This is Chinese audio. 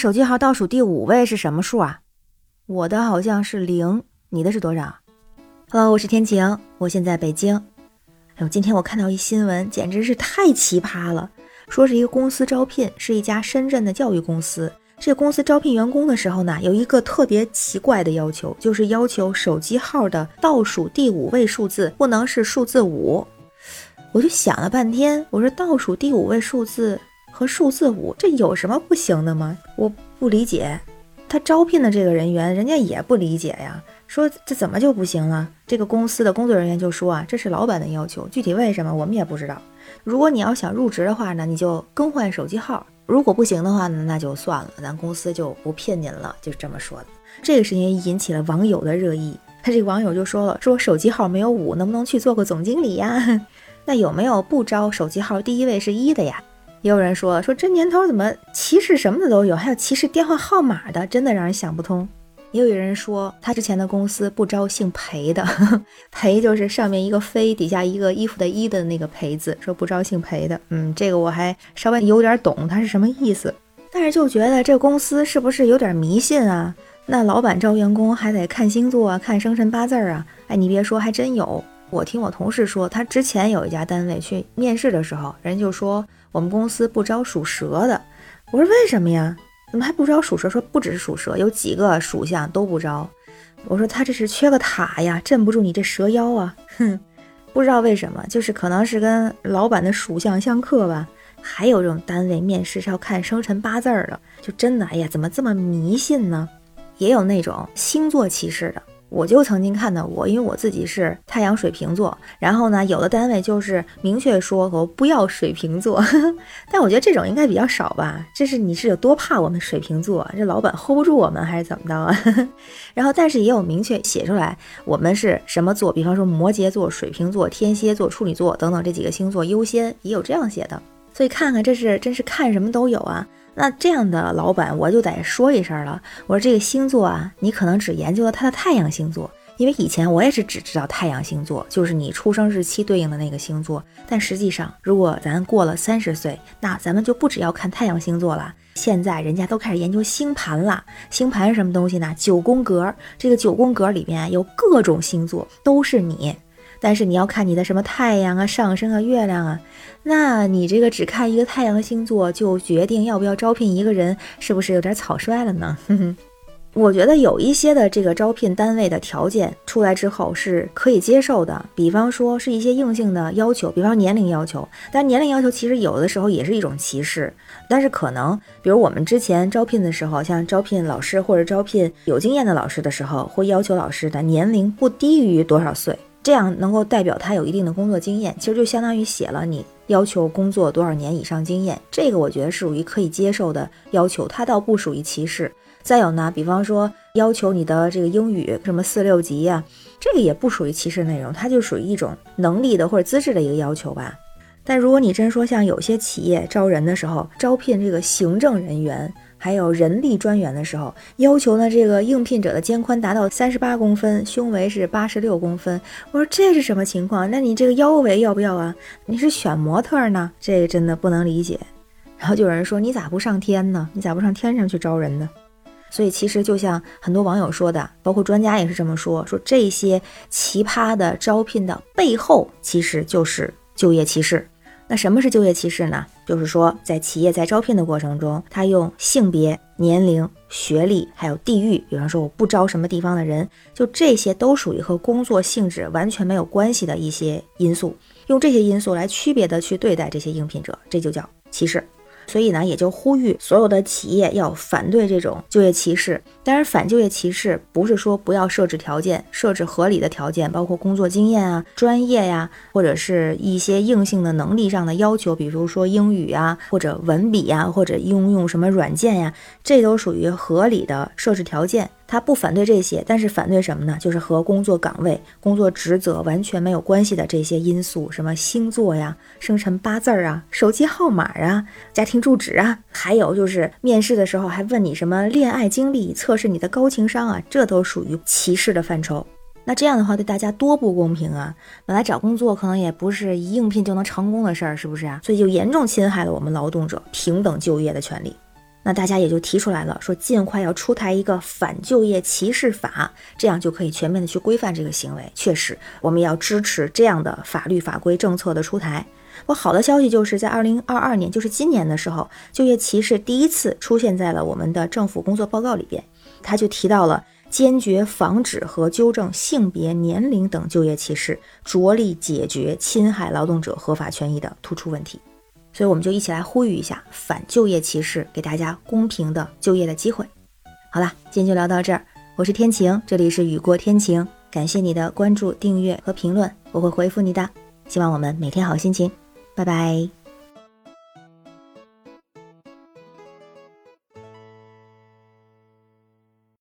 手机号倒数第五位是什么数啊？我的好像是零，你的是多少呃我是天晴，我现在北京。哎呦，今天我看到一新闻，简直是太奇葩了。说是一个公司招聘，是一家深圳的教育公司。这公司招聘员工的时候呢，有一个特别奇怪的要求，就是要求手机号的倒数第五位数字不能是数字五。我就想了半天，我说倒数第五位数字。和数字五，这有什么不行的吗？我不理解，他招聘的这个人员，人家也不理解呀。说这怎么就不行了？这个公司的工作人员就说啊，这是老板的要求，具体为什么我们也不知道。如果你要想入职的话呢，你就更换手机号；如果不行的话呢，那就算了，咱公司就不聘您了，就这么说的。这个事情引起了网友的热议，他 这个网友就说了，说手机号没有五，能不能去做个总经理呀？那有没有不招手机号第一位是一的呀？也有人说说这年头怎么歧视什么的都有，还有歧视电话号码的，真的让人想不通。也有人说他之前的公司不招姓裴的，裴就是上面一个飞，底下一个衣服的衣的那个裴字，说不招姓裴的。嗯，这个我还稍微有点懂他是什么意思，但是就觉得这公司是不是有点迷信啊？那老板招员工还得看星座啊，看生辰八字啊？哎，你别说，还真有。我听我同事说，他之前有一家单位去面试的时候，人就说。我们公司不招属蛇的，我说为什么呀？怎么还不招属蛇？说不只是属蛇，有几个属相都不招。我说他这是缺个塔呀，镇不住你这蛇妖啊！哼，不知道为什么，就是可能是跟老板的属相相克吧。还有这种单位面试是要看生辰八字的，就真的哎呀，怎么这么迷信呢？也有那种星座歧视的。我就曾经看到过，因为我自己是太阳水瓶座，然后呢，有的单位就是明确说我不要水瓶座，但我觉得这种应该比较少吧。这是你是有多怕我们水瓶座？这老板 hold 不住我们还是怎么着啊？然后，但是也有明确写出来我们是什么座，比方说摩羯座、水瓶座、天蝎座、处女座等等这几个星座优先，也有这样写的。所以看看这是真是看什么都有啊。那这样的老板，我就得说一声了。我说这个星座啊，你可能只研究了他的太阳星座，因为以前我也是只知道太阳星座，就是你出生日期对应的那个星座。但实际上，如果咱过了三十岁，那咱们就不只要看太阳星座了。现在人家都开始研究星盘了。星盘是什么东西呢？九宫格，这个九宫格里面有各种星座，都是你。但是你要看你的什么太阳啊、上升啊、月亮啊，那你这个只看一个太阳星座就决定要不要招聘一个人，是不是有点草率了呢？哼 哼我觉得有一些的这个招聘单位的条件出来之后是可以接受的，比方说是一些硬性的要求，比方年龄要求。但年龄要求其实有的时候也是一种歧视，但是可能比如我们之前招聘的时候，像招聘老师或者招聘有经验的老师的时候，会要求老师的年龄不低于多少岁。这样能够代表他有一定的工作经验，其实就相当于写了你要求工作多少年以上经验，这个我觉得是属于可以接受的要求，它倒不属于歧视。再有呢，比方说要求你的这个英语什么四六级呀，这个也不属于歧视内容，它就属于一种能力的或者资质的一个要求吧。但如果你真说像有些企业招人的时候，招聘这个行政人员。还有人力专员的时候，要求呢，这个应聘者的肩宽达到三十八公分，胸围是八十六公分。我说这是什么情况？那你这个腰围要不要啊？你是选模特呢？这个真的不能理解。然后就有人说，你咋不上天呢？你咋不上天上去招人呢？所以其实就像很多网友说的，包括专家也是这么说，说这些奇葩的招聘的背后，其实就是就业歧视。那什么是就业歧视呢？就是说，在企业在招聘的过程中，他用性别、年龄、学历还有地域，比方说我不招什么地方的人，就这些都属于和工作性质完全没有关系的一些因素，用这些因素来区别的去对待这些应聘者，这就叫歧视。所以呢，也就呼吁所有的企业要反对这种就业歧视。当然，反就业歧视不是说不要设置条件，设置合理的条件，包括工作经验啊、专业呀，或者是一些硬性的能力上的要求，比如说英语啊，或者文笔呀，或者应用什么软件呀，这都属于合理的设置条件。他不反对这些，但是反对什么呢？就是和工作岗位、工作职责完全没有关系的这些因素，什么星座呀、生辰八字儿啊、手机号码啊、家庭住址啊，还有就是面试的时候还问你什么恋爱经历，测试你的高情商啊，这都属于歧视的范畴。那这样的话对大家多不公平啊！本来找工作可能也不是一应聘就能成功的事儿，是不是啊？所以就严重侵害了我们劳动者平等就业的权利。那大家也就提出来了，说尽快要出台一个反就业歧视法，这样就可以全面的去规范这个行为。确实，我们要支持这样的法律法规政策的出台。我好的消息就是在二零二二年，就是今年的时候，就业歧视第一次出现在了我们的政府工作报告里边，他就提到了坚决防止和纠正性别、年龄等就业歧视，着力解决侵害劳动者合法权益的突出问题。所以我们就一起来呼吁一下反就业歧视，给大家公平的就业的机会。好了，今天就聊到这儿。我是天晴，这里是雨过天晴，感谢你的关注、订阅和评论，我会回复你的。希望我们每天好心情。拜拜。